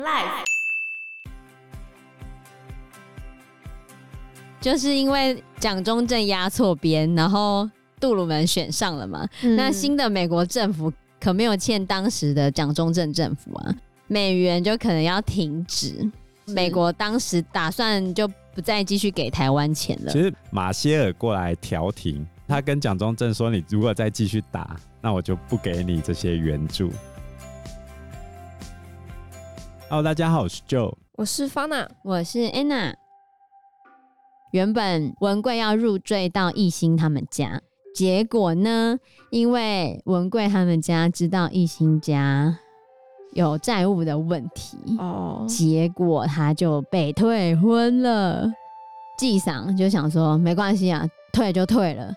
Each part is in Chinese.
Life 就是因为蒋中正压错边，然后杜鲁门选上了嘛。嗯、那新的美国政府可没有欠当时的蒋中正政府啊，美元就可能要停止。美国当时打算就不再继续给台湾钱了。其实马歇尔过来调停，他跟蒋中正说：“你如果再继续打，那我就不给你这些援助。” Hello，大家好，我是 Joe，我是 Fana，我是 Anna。原本文贵要入赘到艺兴他们家，结果呢，因为文贵他们家知道艺兴家有债务的问题，哦，结果他就被退婚了。纪赏就想说，没关系啊，退就退了。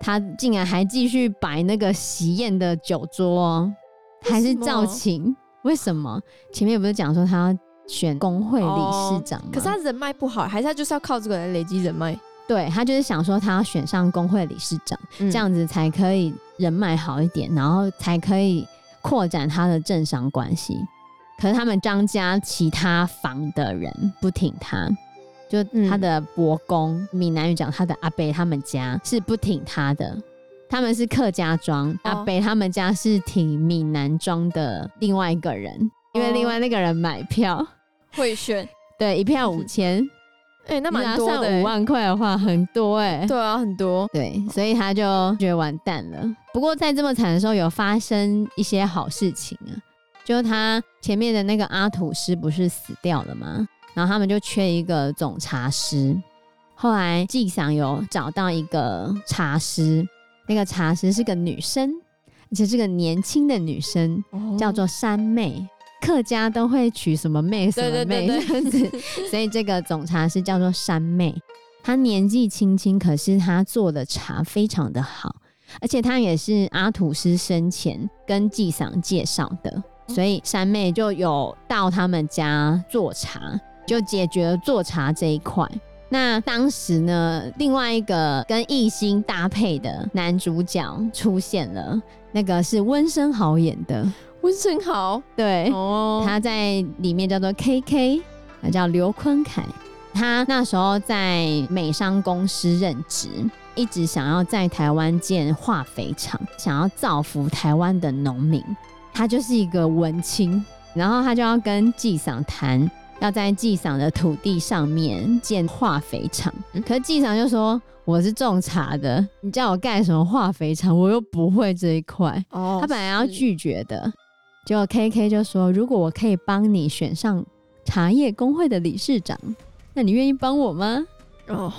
他竟然还继续摆那个喜宴的酒桌，还是照请。为什么前面不是讲说他要选工会理事长吗？可是他人脉不好，还是他就是要靠这个来累积人脉？对，他就是想说他要选上工会理事长，嗯、这样子才可以人脉好一点，然后才可以扩展他的政商关系。可是他们张家其他房的人不挺他，就他的伯公闽南语讲他的阿伯他们家是不挺他的。他们是客家庄，阿北他们家是挺闽南庄的另外一个人，哦、因为另外那个人买票。会选，对，一票五千，哎、欸，那蛮多的，算五万块的话很多哎、欸，对啊，很多，对，所以他就觉得完蛋了。不过在这么惨的时候，有发生一些好事情啊，就他前面的那个阿土师不是死掉了吗？然后他们就缺一个总茶师，后来纪桑有找到一个茶师。那个茶师是个女生，而且是个年轻的女生，哦、叫做山妹。客家都会取什么妹什么妹这样子，所以这个总茶师叫做山妹。她年纪轻轻，可是她做的茶非常的好，而且她也是阿土师生前跟纪赏介绍的，所以山妹就有到他们家做茶，就解决了做茶这一块。那当时呢，另外一个跟艺兴搭配的男主角出现了，那个是温升豪演的。温升豪，对，哦，他在里面叫做 KK，他叫刘坤凯。他那时候在美商公司任职，一直想要在台湾建化肥厂，想要造福台湾的农民。他就是一个文青，然后他就要跟纪赏谈。要在纪赏的土地上面建化肥厂，可是纪赏就说：“我是种茶的，你叫我盖什么化肥厂？我又不会这一块。”哦，他本来要拒绝的，结果 KK 就说：“如果我可以帮你选上茶叶工会的理事长，那你愿意帮我吗？”哦，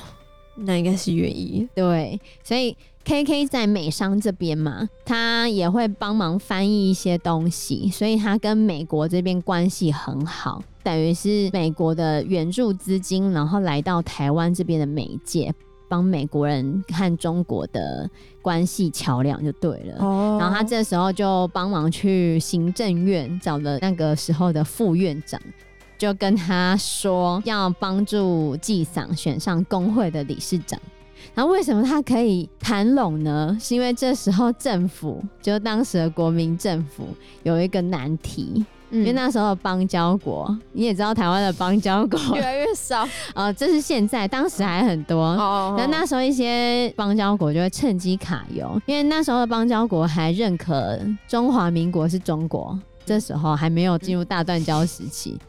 那应该是愿意。对，所以 KK 在美商这边嘛，他也会帮忙翻译一些东西，所以他跟美国这边关系很好。等于是美国的援助资金，然后来到台湾这边的媒介，帮美国人和中国的关系桥梁就对了。哦。然后他这时候就帮忙去行政院找了那个时候的副院长，就跟他说要帮助纪桑选上工会的理事长。然后为什么它可以谈拢呢？是因为这时候政府，就当时的国民政府有一个难题。因为那时候邦交国，你也知道台湾的邦交国 越来越少，呃，这是现在，当时还很多。哦，那那时候一些邦交国就会趁机卡油，因为那时候的邦交国还认可中华民国是中国，这时候还没有进入大断交时期。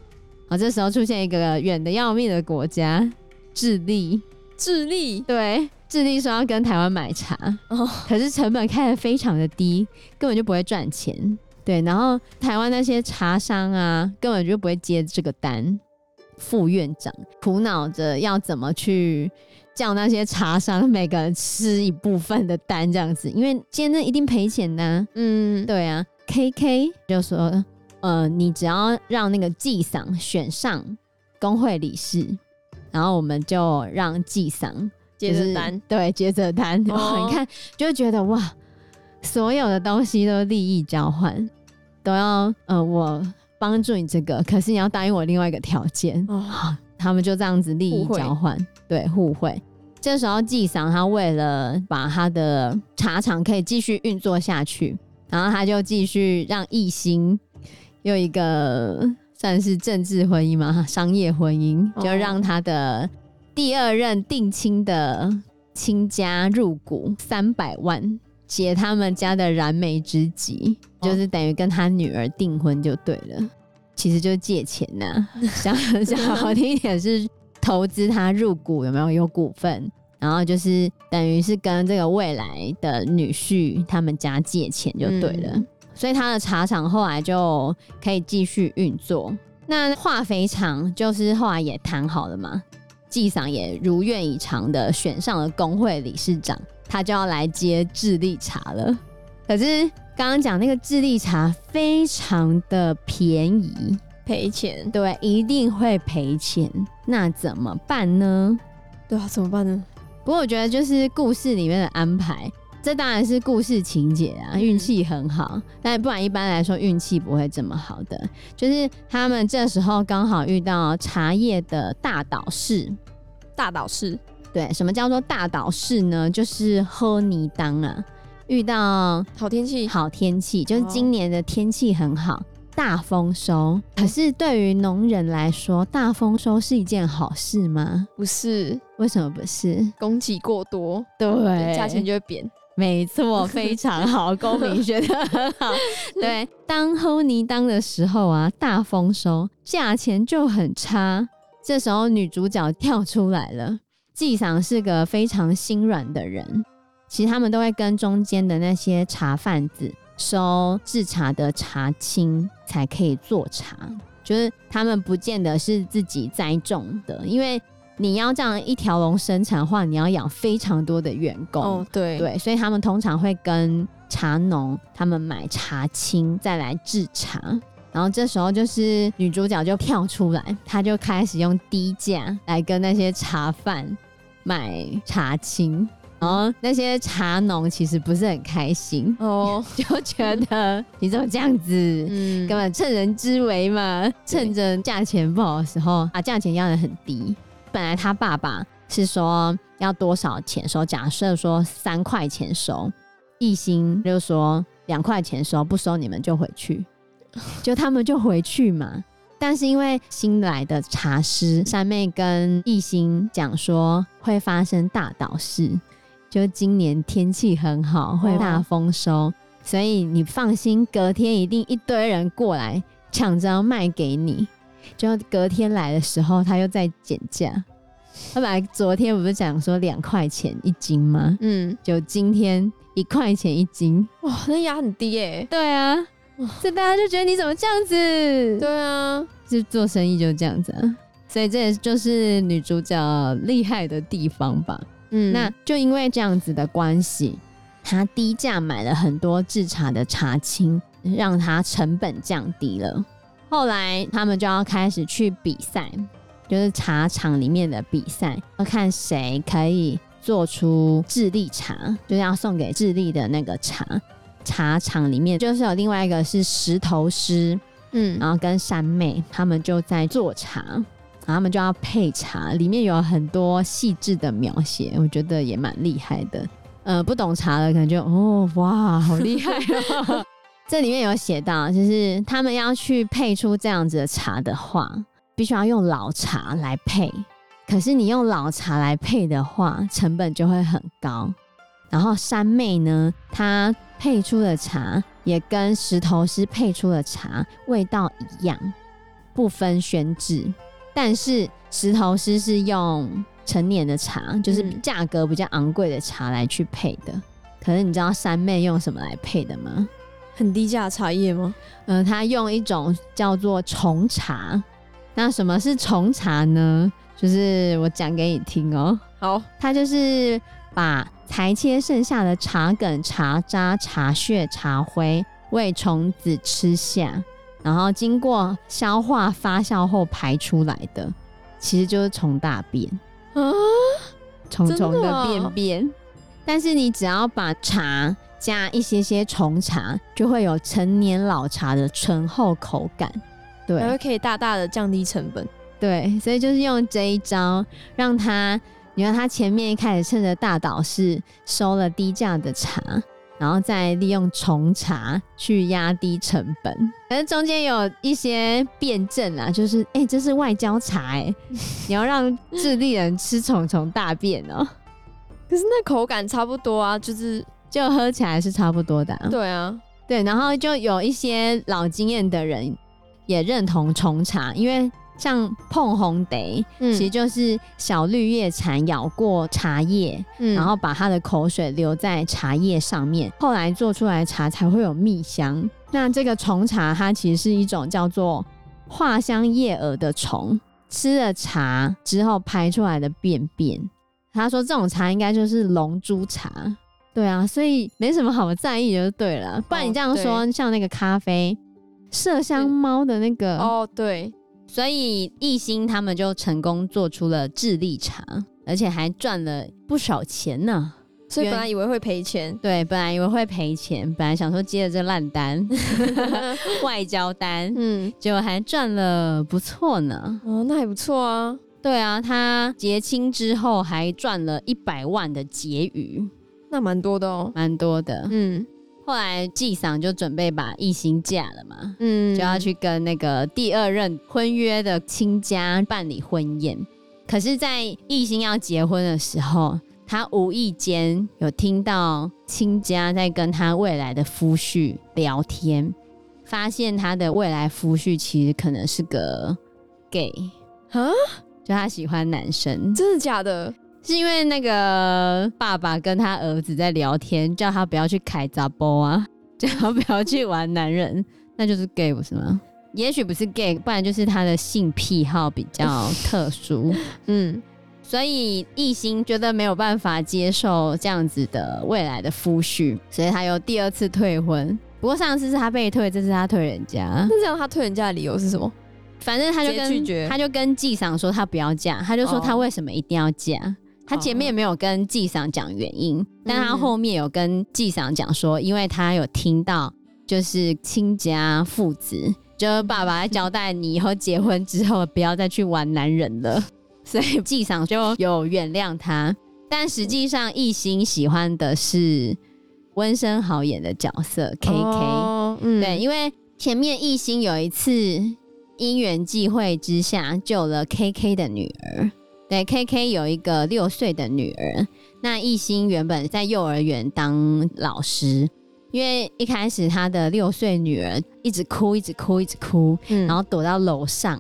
好，这时候出现一个远的要命的国家，智利。智利，对，智利说要跟台湾买茶，哦，可是成本开的非常的低，根本就不会赚钱。对，然后台湾那些茶商啊，根本就不会接这个单。副院长苦恼着要怎么去叫那些茶商每个人吃一部分的单，这样子，因为今天一定赔钱的啊。嗯，对啊。KK 就说，呃，你只要让那个季赏选上工会理事，然后我们就让纪桑接着单，对，接着单。哦，你看，就会觉得哇。所有的东西都利益交换，都要呃，我帮助你这个，可是你要答应我另外一个条件。哦，他们就这样子利益交换。对，互惠。这时候纪桑他为了把他的茶厂可以继续运作下去，然后他就继续让艺兴有一个算是政治婚姻嘛，商业婚姻，就让他的第二任定亲的亲家入股三百万，解他们家的燃眉之急，就是等于跟他女儿订婚就对了。其实就是借钱呐、啊，讲讲好听一点是投资他入股，有没有有股份？然后就是等于是跟这个未来的女婿他们家借钱就对了。嗯所以他的茶厂后来就可以继续运作。那化肥厂就是后来也谈好了嘛，纪赏也如愿以偿的选上了工会理事长，他就要来接智利茶了。可是刚刚讲那个智利茶非常的便宜，赔钱，对，一定会赔钱。那怎么办呢？对啊，怎么办呢？不过我觉得就是故事里面的安排。这当然是故事情节啊，运气很好，但不然一般来说运气不会这么好的。就是他们这时候刚好遇到茶叶的大岛市，大岛市，对，什么叫做大岛市呢？就是喝泥当啊，遇到好天气，好天气，就是今年的天气很好，大丰收。可是对于农人来说，大丰收是一件好事吗？不是，为什么不是？供给过多，对，价钱就会贬。没错，非常好，公民学得很好。对，当好年冬的时候啊，大丰收，价钱就很差。这时候女主角跳出来了。纪桑是个非常心软的人，其实他们都会跟中间的那些茶贩子收制茶的茶青，才可以做茶。就是他们不见得是自己栽种的，因为。你要这样一条龙生产的话，你要养非常多的员工。哦，对对，所以他们通常会跟茶农他们买茶青，再来制茶。然后这时候就是女主角就跳出来，她就开始用低价来跟那些茶贩买茶青。然后那些茶农其实不是很开心哦，就觉得你怎么这样子，嗯，根本趁人之危嘛，趁着价钱不好的时候把价钱压得很低。本来他爸爸是说要多少钱收，假设说三块钱收，一心就说两块钱收，不收你们就回去，就他们就回去嘛。但是因为新来的茶师三妹跟艺兴讲说会发生大倒事，就今年天气很好，会大丰收，所以你放心，隔天一定一堆人过来抢着要卖给你。就隔天来的时候，他又在减价。他本来昨天不是讲说两块钱一斤吗？嗯，就今天一块钱一斤。哇，那压很低耶。对啊，这大家就觉得你怎么这样子？对啊，就做生意就这样子啊。所以这也就是女主角厉害的地方吧。嗯，那就因为这样子的关系，她低价买了很多制茶的茶青，让他成本降低了。后来他们就要开始去比赛，就是茶厂里面的比赛，要看谁可以做出智利茶，就是要送给智利的那个茶。茶厂里面就是有另外一个是石头师，嗯，然后跟山妹他们就在做茶，然后他们就要配茶，里面有很多细致的描写，我觉得也蛮厉害的。呃，不懂茶的可能就哦，哇，好厉害哦。这里面有写到，就是他们要去配出这样子的茶的话，必须要用老茶来配。可是你用老茶来配的话，成本就会很高。然后山妹呢，她配出的茶也跟石头师配出的茶味道一样，不分轩制。但是石头师是用成年的茶，就是价格比较昂贵的茶来去配的。可是你知道山妹用什么来配的吗？很低价的茶叶吗？嗯、呃，他用一种叫做虫茶。那什么是虫茶呢？就是我讲给你听哦、喔。好，它就是把裁切剩下的茶梗、茶渣、茶屑、茶灰喂虫子吃下，然后经过消化发酵后排出来的，其实就是虫大便啊，虫虫的便便。但是你只要把茶加一些些虫茶，就会有陈年老茶的醇厚口感，对，还会可以大大的降低成本，对，所以就是用这一招，让他，你看他前面一开始趁着大岛市收了低价的茶，然后再利用重茶去压低成本。可是中间有一些辩证啊，就是哎、欸，这是外交茶哎、欸，你要让智利人吃虫虫大便哦、喔。可是那口感差不多啊，就是就喝起来是差不多的、啊。对啊，对，然后就有一些老经验的人也认同重茶，因为。像碰红蝶，嗯，其实就是小绿叶蝉咬过茶叶，嗯，然后把它的口水留在茶叶上面，后来做出来的茶才会有蜜香。那这个虫茶，它其实是一种叫做化香叶蛾的虫，吃了茶之后排出来的便便。他说这种茶应该就是龙珠茶，对啊，所以没什么好在意就对了。不然你这样说，哦，像那个咖啡麝香猫的那个，哦，对。所以一心他们就成功做出了智利茶，而且还赚了不少钱呢。所以本来以为会赔钱，对，本来以为会赔钱，本来想说接了这烂单，外交单，嗯，结果还赚了不错呢。哦，那还不错啊。对啊，他结清之后还赚了一百万的结余，那蛮多的哦，蛮多的，嗯。后来纪赏就准备把异星嫁了嘛，嗯，就要去跟那个第二任婚约的亲家办理婚宴。可是，在异星要结婚的时候，他无意间有听到亲家在跟他未来的夫婿聊天，发现他的未来夫婿其实可能是个 gay 啊，就他喜欢男生，真的假的？是因为那个爸爸跟他儿子在聊天，叫他不要去开杂波啊，叫他不要去玩男人，那就是 gay 不是吗？也许不是 gay，不然就是他的性癖好比较特殊。嗯，所以一心觉得没有办法接受这样子的未来的夫婿，所以他又第二次退婚。不过上次是他被退，这次他退人家。那这样他退人家的理由是什么？反正他就跟他就跟纪赏说他不要嫁，他就说他为什么一定要嫁。哦他前面没有跟纪赏讲原因，嗯，但他后面有跟纪赏讲说，因为他有听到，就是亲家父子，就是爸爸在交代你以后结婚之后不要再去玩男人了，所以纪赏就有原谅他。但实际上，一心喜欢的是温升豪演的角色 K K，哦嗯，对，因为前面一心有一次因缘际会之下救了 K K 的女儿。对，K K 有一个六岁的女儿。那艺兴原本在幼儿园当老师，因为一开始他的六岁女儿一直哭，一直哭，一直哭，嗯，然后躲到楼上，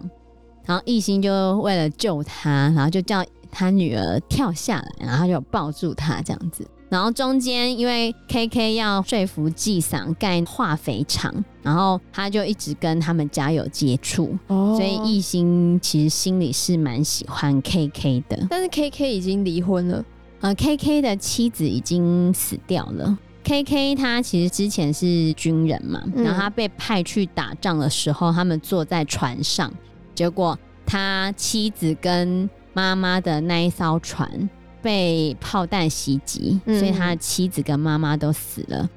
然后艺兴就为了救她，然后就叫他女儿跳下来，然后就抱住她这样子。然后中间因为 K K 要说服纪桑盖化肥厂，然后他就一直跟他们家有接触，哦，所以艺兴其实心里是蛮喜欢 K K 的。但是 K K 已经离婚了，呃，K K 的妻子已经死掉了。K K 他其实之前是军人嘛，然后他被派去打仗的时候，他们坐在船上，结果他妻子跟妈妈的那一艘船。被炮弹袭击，所以他的妻子跟妈妈都死了，嗯，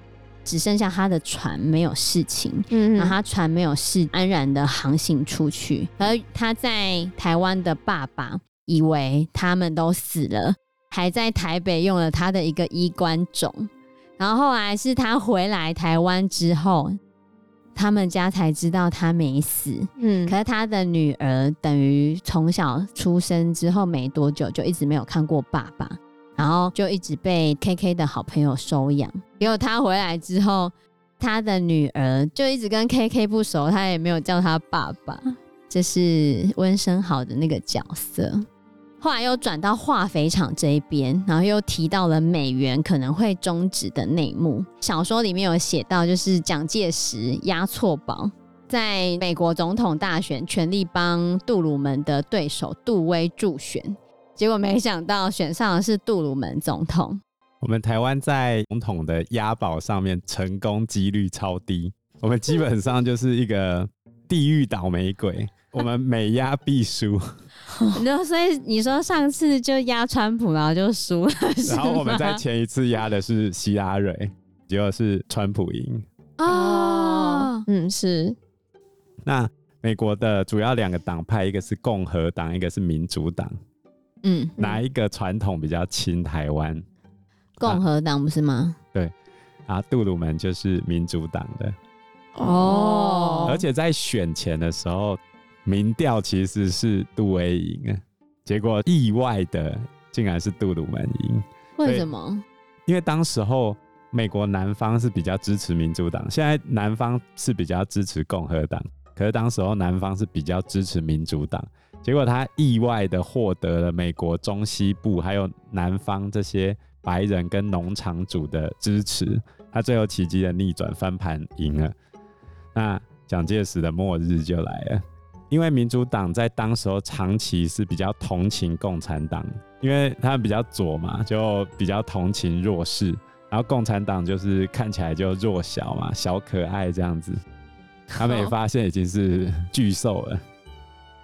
只剩下他的船没有事情。嗯，然后他船没有事，安然的航行出去。而他在台湾的爸爸以为他们都死了，还在台北用了他的一个衣冠冢。然后后来是他回来台湾之后。他们家才知道他没死，嗯，可是他的女儿等于从小出生之后没多久就一直没有看过爸爸，然后就一直被 KK 的好朋友收养。结果他回来之后，他的女儿就一直跟 KK 不熟，他也没有叫他爸爸。这是温生豪的那个角色。后来又转到化肥厂这一边，然后又提到了美元可能会终止的内幕。小说里面有写到，就是蒋介石押错宝，在美国总统大选全力帮杜鲁门的对手杜威助选，结果没想到选上的是杜鲁门总统。我们台湾在总统的押宝上面成功几率超低，我们基本上就是一个地狱倒霉鬼。我们每压必输，那所以你说上次就压川普，然后就输了，然后我们在前一次压的是希拉蕊，结果是川普赢。哦，嗯，是。那美国的主要两个党派，一个是共和党，一个是民主党。嗯，嗯，哪一个传统比较亲台湾？共和党不是吗？对。啊，杜鲁门就是民主党的。哦而且在选前的时候，民调其实是杜威赢啊，结果意外的竟然是杜鲁门赢。为什么？因为当时候美国南方是比较支持民主党，现在南方是比较支持共和党，可是当时候南方是比较支持民主党，结果他意外的获得了美国中西部还有南方这些白人跟农场主的支持，他最后奇迹的逆转翻盘赢了。那蒋介石的末日就来了，因为民主党在当时候长期是比较同情共产党，因为他们比较左嘛，就比较同情弱势，然后共产党就是看起来就弱小嘛，小可爱这样子。他们也发现已经是巨兽了，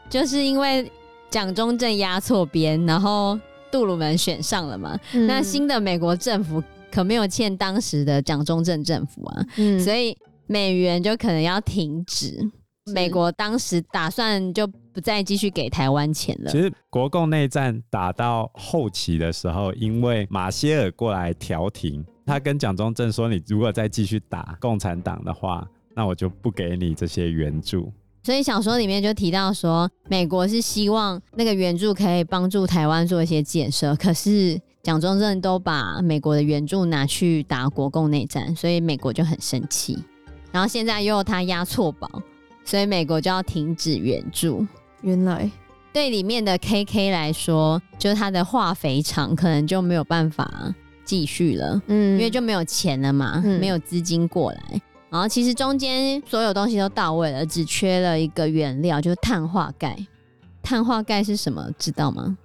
就是因为蒋中正压错边，然后杜鲁门选上了嘛。嗯那新的美国政府可没有欠当时的蒋中正政府啊，嗯所以。美元就可能要停止，美国当时打算就不再继续给台湾钱了。其实国共内战打到后期的时候，因为马歇尔过来调停，他跟蒋中正说：“你如果再继续打共产党的话，那我就不给你这些援助。”所以小说里面就提到说，美国是希望那个援助可以帮助台湾做一些建设，可是蒋中正都把美国的援助拿去打国共内战，所以美国就很生气。然后现在又他押错宝，所以美国就要停止援助。原来对里面的 KK 来说，就是他的化肥厂可能就没有办法继续了，嗯，因为就没有钱了嘛，嗯没有资金过来。然后其实中间所有东西都到位了，只缺了一个原料，就是碳化钙。碳化钙是什么？知道吗？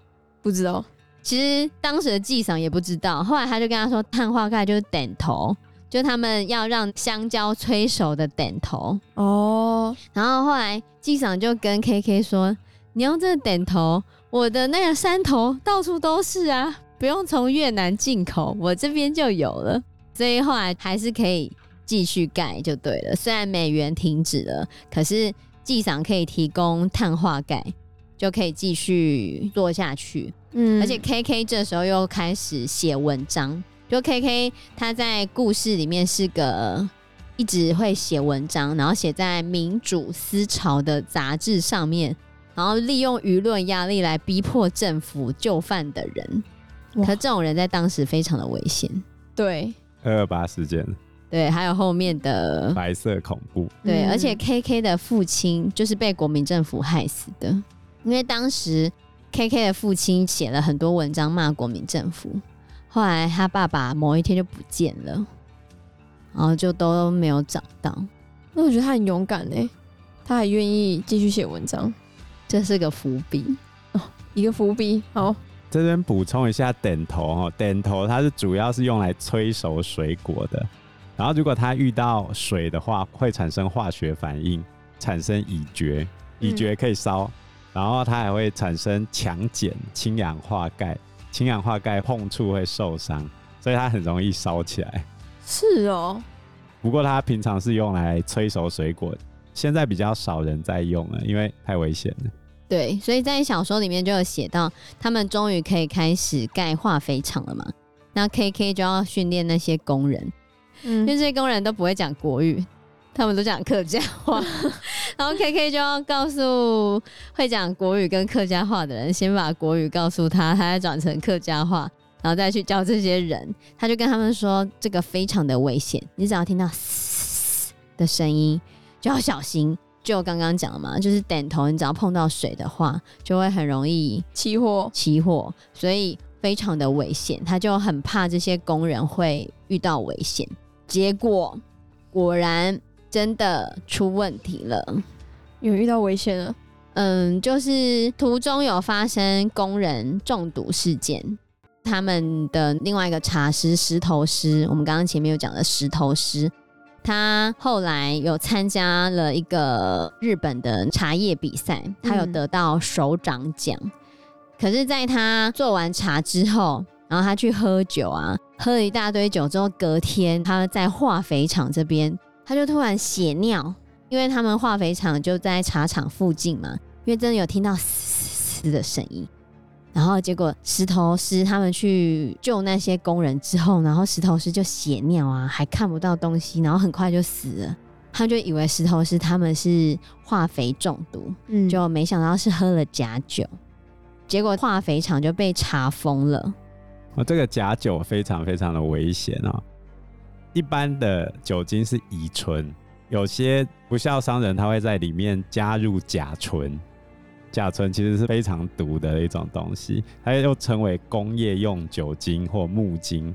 不知道。其实当时的纪赏也不知道，后来他就跟他说，碳化钙就是碘头。就他们要让香蕉催熟的点头哦，然后后来纪赏就跟 KK 说：“你用这个点头，我的那个山头到处都是啊，不用从越南进口，我这边就有了。”所以后来还是可以继续盖就对了。虽然美元停止了，可是纪赏可以提供碳化钙，就可以继续做下去。嗯，而且 KK 这时候又开始写文章。就 K K，他在故事里面是个一直会写文章，然后写在民主思潮的杂志上面，然后利用舆论压力来逼迫政府就范的人。可这种人在当时非常的危险。对，二二八事件，对，还有后面的白色恐怖，对，嗯而且 K K 的父亲就是被国民政府害死的，因为当时 K K 的父亲写了很多文章骂国民政府。后来他爸爸某一天就不见了，然后就都没有找到。那我觉得他很勇敢呢，他还愿意继续写文章，这是个伏笔哦，一个伏笔。好，这边补充一下点头哦，点头它是主要是用来催熟水果的，然后如果它遇到水的话，会产生化学反应，产生乙炔，乙炔可以烧，嗯、然后它还会产生强碱、氢氧化钙。氢氧化钙碰触会受伤，所以它很容易烧起来。是哦，不过它平常是用来催熟水果，现在比较少人在用了，因为太危险了。对，所以在小说里面就有写到，他们终于可以开始盖化肥厂了嘛。那 KK 就要训练那些工人，嗯，因为这些工人都不会讲国语。他们都讲客家话，然后 KK 就要告诉会讲国语跟客家话的人，先把国语告诉他，他再转成客家话，然后再去教这些人。他就跟他们说，这个非常的危险，你只要听到嘶的声音就要小心。就刚刚讲了嘛，就是点头，你只要碰到水的话，就会很容易起火，起火，所以非常的危险。他就很怕这些工人会遇到危险，结果果然。真的出问题了，有遇到危险了。嗯，就是途中有发生工人中毒事件。他们的另外一个茶师石头师，我们刚刚前面有讲的石头师，他后来有参加了一个日本的茶叶比赛，他有得到首长奖。嗯、可是，在他做完茶之后，然后他去喝酒啊，喝了一大堆酒之后，隔天他在化肥厂这边。他就突然血尿，因为他们化肥厂就在茶厂附近嘛，因为真的有听到嘶嘶嘶的声音，然后结果石头师他们去救那些工人之后，然后石头师就血尿啊，还看不到东西，然后很快就死了。他就以为石头师他们是化肥中毒，嗯，就没想到是喝了假酒，结果化肥厂就被查封了。哦，这个假酒非常非常的危险哦。一般的酒精是乙醇，有些不肖商人他会在里面加入甲醇。甲醇其实是非常毒的一种东西，它又称为工业用酒精或木精，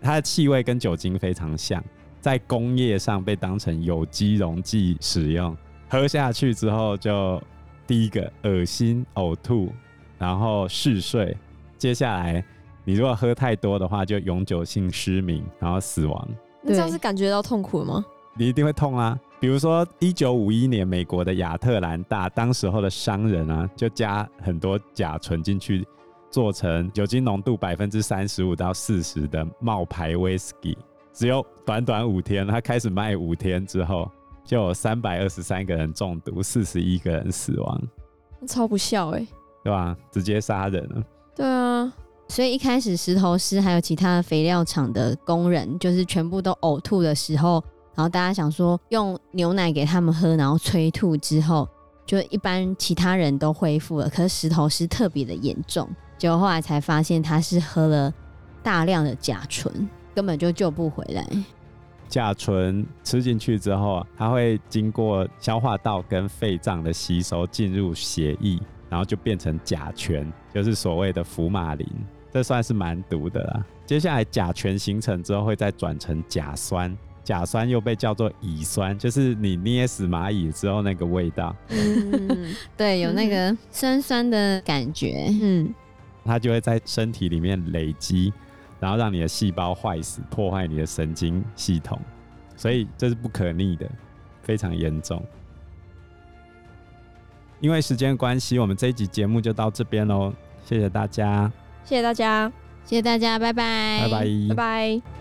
它的气味跟酒精非常像，在工业上被当成有机溶剂使用，喝下去之后就第一个恶心呕吐，然后嗜睡，接下来你如果喝太多的话，就永久性失明，然后死亡。那这样是感觉到痛苦吗？你一定会痛啊！比如说，一九五一年，美国的亚特兰大，当时候的商人啊，就加很多甲醇进去，做成酒精浓度百分之三十五到四十的冒牌威士忌。只有短短五天，他开始卖五天之后，就有三百二十三个人中毒，四十一个人死亡，超不孝哎、欸，对吧？直接杀人了。对啊，所以一开始石头师还有其他的肥料厂的工人，就是全部都呕吐的时候。然后大家想说用牛奶给他们喝，然后催吐之后，就一般其他人都恢复了，可是石头师特别的严重，结果后来才发现他是喝了大量的甲醇，根本就救不回来。甲醇吃进去之后，它会经过消化道跟肺脏的吸收，进入血液，然后就变成甲醛，就是所谓的福马林，这算是蛮毒的啦。接下来甲醛形成之后，会再转成甲酸。甲酸又被叫做乙酸，就是你捏死蚂蚁之后那个味道。嗯，对，有那个酸酸的感觉。嗯，它就会在身体里面累积，然后让你的细胞坏死，破坏你的神经系统，所以这是不可逆的，非常严重。因为时间关系，我们这一集节目就到这边喽，谢谢大家，谢谢大家，谢谢大家，拜拜，拜拜，拜拜。